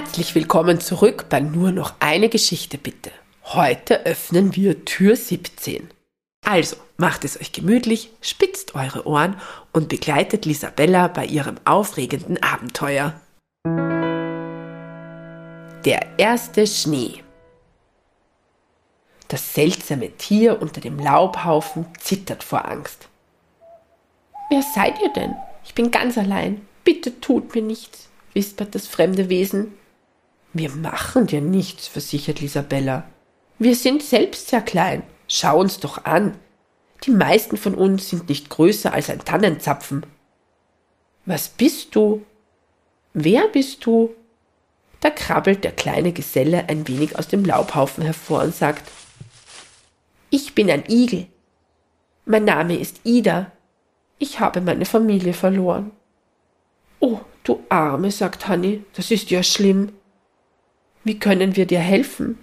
Herzlich willkommen zurück bei Nur noch eine Geschichte bitte. Heute öffnen wir Tür 17. Also, macht es euch gemütlich, spitzt eure Ohren und begleitet Lisabella bei ihrem aufregenden Abenteuer. Der erste Schnee. Das seltsame Tier unter dem Laubhaufen zittert vor Angst. Wer seid ihr denn? Ich bin ganz allein. Bitte tut mir nichts, wispert das fremde Wesen. Wir machen dir nichts, versichert Lisabella. Wir sind selbst sehr klein. Schau uns doch an. Die meisten von uns sind nicht größer als ein Tannenzapfen. Was bist du? Wer bist du? Da krabbelt der kleine Geselle ein wenig aus dem Laubhaufen hervor und sagt Ich bin ein Igel. Mein Name ist Ida. Ich habe meine Familie verloren. Oh, du Arme, sagt Hanni, das ist ja schlimm. Wie können wir dir helfen?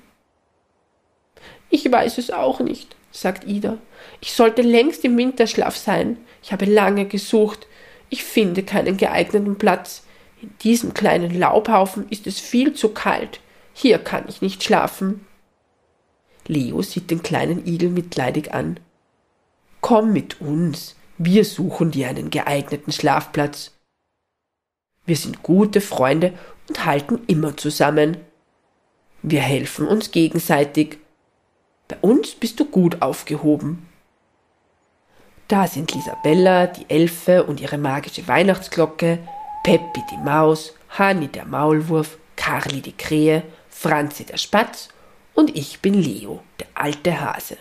Ich weiß es auch nicht, sagt Ida. Ich sollte längst im Winterschlaf sein. Ich habe lange gesucht. Ich finde keinen geeigneten Platz. In diesem kleinen Laubhaufen ist es viel zu kalt. Hier kann ich nicht schlafen. Leo sieht den kleinen Igel mitleidig an. Komm mit uns. Wir suchen dir einen geeigneten Schlafplatz. Wir sind gute Freunde und halten immer zusammen. Wir helfen uns gegenseitig. Bei uns bist du gut aufgehoben. Da sind Lisabella, die Elfe und ihre magische Weihnachtsglocke, Peppi die Maus, Hani der Maulwurf, Karli die Krähe, Franzi der Spatz und ich bin Leo, der alte Hase.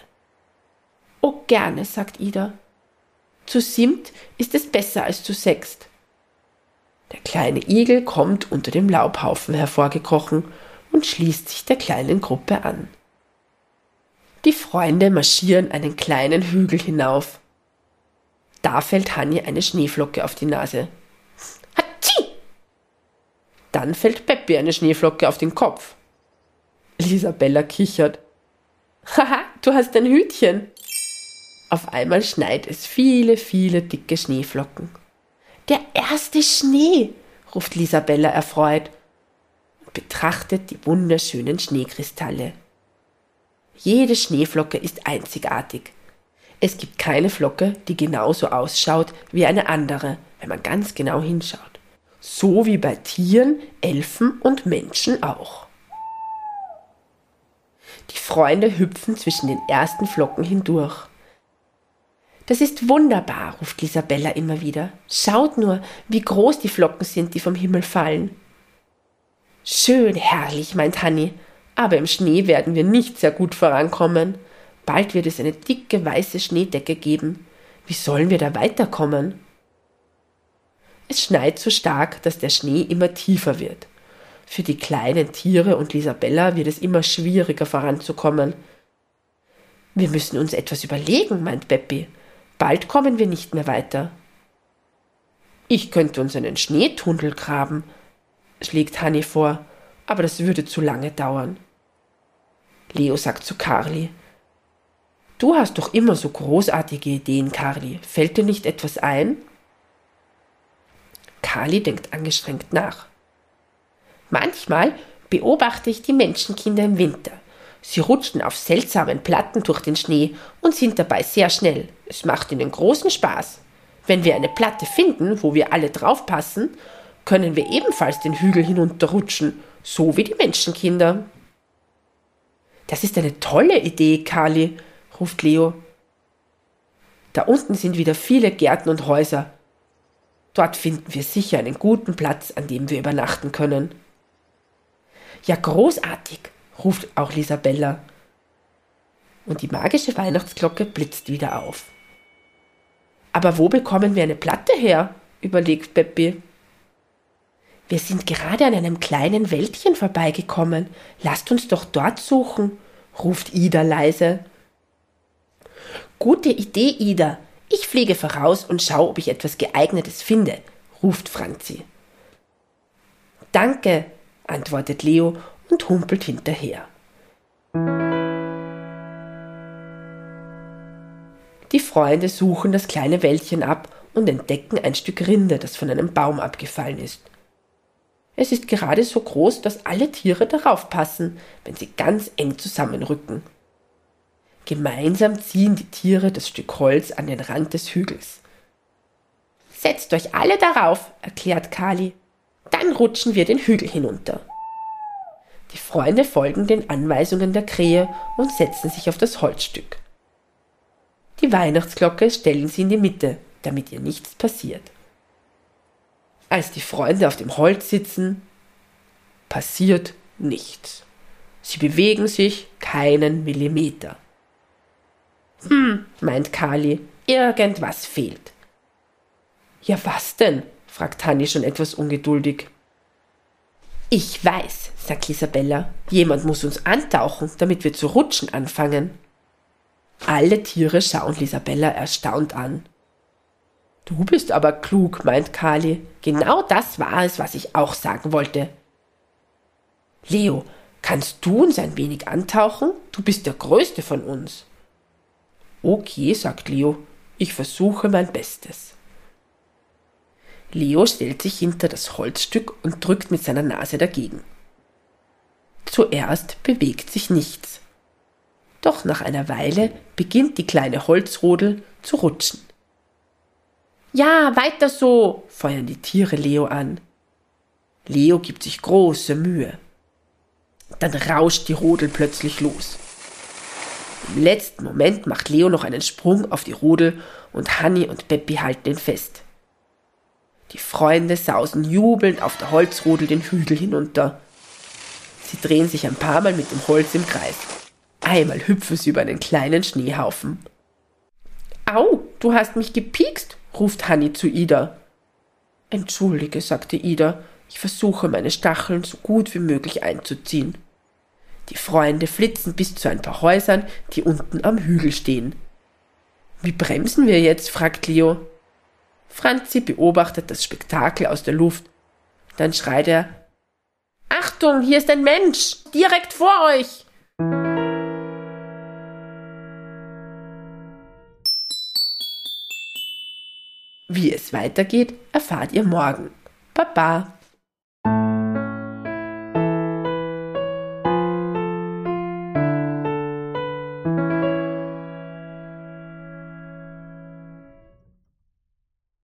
Oh, gerne, sagt Ida. Zu siebt ist es besser als zu sechst. Der kleine Igel kommt unter dem Laubhaufen hervorgekrochen und schließt sich der kleinen Gruppe an. Die Freunde marschieren einen kleinen Hügel hinauf. Da fällt Hanni eine Schneeflocke auf die Nase. Hatschi! Dann fällt Peppi eine Schneeflocke auf den Kopf. Lisabella kichert. Haha, du hast ein Hütchen. Auf einmal schneit es viele, viele dicke Schneeflocken. Der erste Schnee, ruft Lisabella erfreut betrachtet die wunderschönen Schneekristalle. Jede Schneeflocke ist einzigartig. Es gibt keine Flocke, die genauso ausschaut wie eine andere, wenn man ganz genau hinschaut. So wie bei Tieren, Elfen und Menschen auch. Die Freunde hüpfen zwischen den ersten Flocken hindurch. Das ist wunderbar, ruft Lisabella immer wieder. Schaut nur, wie groß die Flocken sind, die vom Himmel fallen. Schön herrlich, meint Hanni, aber im Schnee werden wir nicht sehr gut vorankommen. Bald wird es eine dicke weiße Schneedecke geben. Wie sollen wir da weiterkommen? Es schneit so stark, dass der Schnee immer tiefer wird. Für die kleinen Tiere und Lisabella wird es immer schwieriger voranzukommen. Wir müssen uns etwas überlegen, meint Beppi. Bald kommen wir nicht mehr weiter. Ich könnte uns einen Schneetunnel graben, schlägt Hanni vor, aber das würde zu lange dauern. Leo sagt zu Carly, Du hast doch immer so großartige Ideen, Carly. Fällt dir nicht etwas ein? Carly denkt angestrengt nach. Manchmal beobachte ich die Menschenkinder im Winter. Sie rutschen auf seltsamen Platten durch den Schnee und sind dabei sehr schnell. Es macht ihnen großen Spaß. Wenn wir eine Platte finden, wo wir alle draufpassen, können wir ebenfalls den Hügel hinunterrutschen, so wie die Menschenkinder. Das ist eine tolle Idee, Carly, ruft Leo. Da unten sind wieder viele Gärten und Häuser. Dort finden wir sicher einen guten Platz, an dem wir übernachten können. Ja, großartig, ruft auch Lisabella. Und die magische Weihnachtsglocke blitzt wieder auf. Aber wo bekommen wir eine Platte her? überlegt Peppi. Wir sind gerade an einem kleinen Wäldchen vorbeigekommen. Lasst uns doch dort suchen, ruft Ida leise. Gute Idee, Ida. Ich fliege voraus und schaue, ob ich etwas geeignetes finde, ruft Franzi. Danke, antwortet Leo und humpelt hinterher. Die Freunde suchen das kleine Wäldchen ab und entdecken ein Stück Rinde, das von einem Baum abgefallen ist. Es ist gerade so groß, dass alle Tiere darauf passen, wenn sie ganz eng zusammenrücken. Gemeinsam ziehen die Tiere das Stück Holz an den Rand des Hügels. Setzt euch alle darauf, erklärt Kali. Dann rutschen wir den Hügel hinunter. Die Freunde folgen den Anweisungen der Krähe und setzen sich auf das Holzstück. Die Weihnachtsglocke stellen sie in die Mitte, damit ihr nichts passiert. Als die Freunde auf dem Holz sitzen, passiert nichts. Sie bewegen sich keinen Millimeter. Hm, meint Kali, irgendwas fehlt. Ja, was denn? fragt Hanni schon etwas ungeduldig. Ich weiß, sagt Isabella, jemand muss uns antauchen, damit wir zu rutschen anfangen. Alle Tiere schauen Lisabella erstaunt an. Du bist aber klug, meint Kali. Genau das war es, was ich auch sagen wollte. Leo, kannst du uns ein wenig antauchen? Du bist der Größte von uns. Okay, sagt Leo, ich versuche mein Bestes. Leo stellt sich hinter das Holzstück und drückt mit seiner Nase dagegen. Zuerst bewegt sich nichts. Doch nach einer Weile beginnt die kleine Holzrodel zu rutschen. Ja, weiter so, feuern die Tiere Leo an. Leo gibt sich große Mühe. Dann rauscht die Rodel plötzlich los. Im letzten Moment macht Leo noch einen Sprung auf die Rodel und Hanni und Peppi halten ihn fest. Die Freunde sausen jubelnd auf der Holzrodel den Hügel hinunter. Sie drehen sich ein paar Mal mit dem Holz im Kreis. Einmal hüpfen sie über einen kleinen Schneehaufen. Au, du hast mich gepiekst, ruft Hanni zu Ida. Entschuldige, sagte Ida, ich versuche meine Stacheln so gut wie möglich einzuziehen. Die Freunde flitzen bis zu ein paar Häusern, die unten am Hügel stehen. Wie bremsen wir jetzt? fragt Leo. Franzi beobachtet das Spektakel aus der Luft. Dann schreit er Achtung, hier ist ein Mensch, direkt vor euch. Wie es weitergeht, erfahrt ihr morgen. Baba.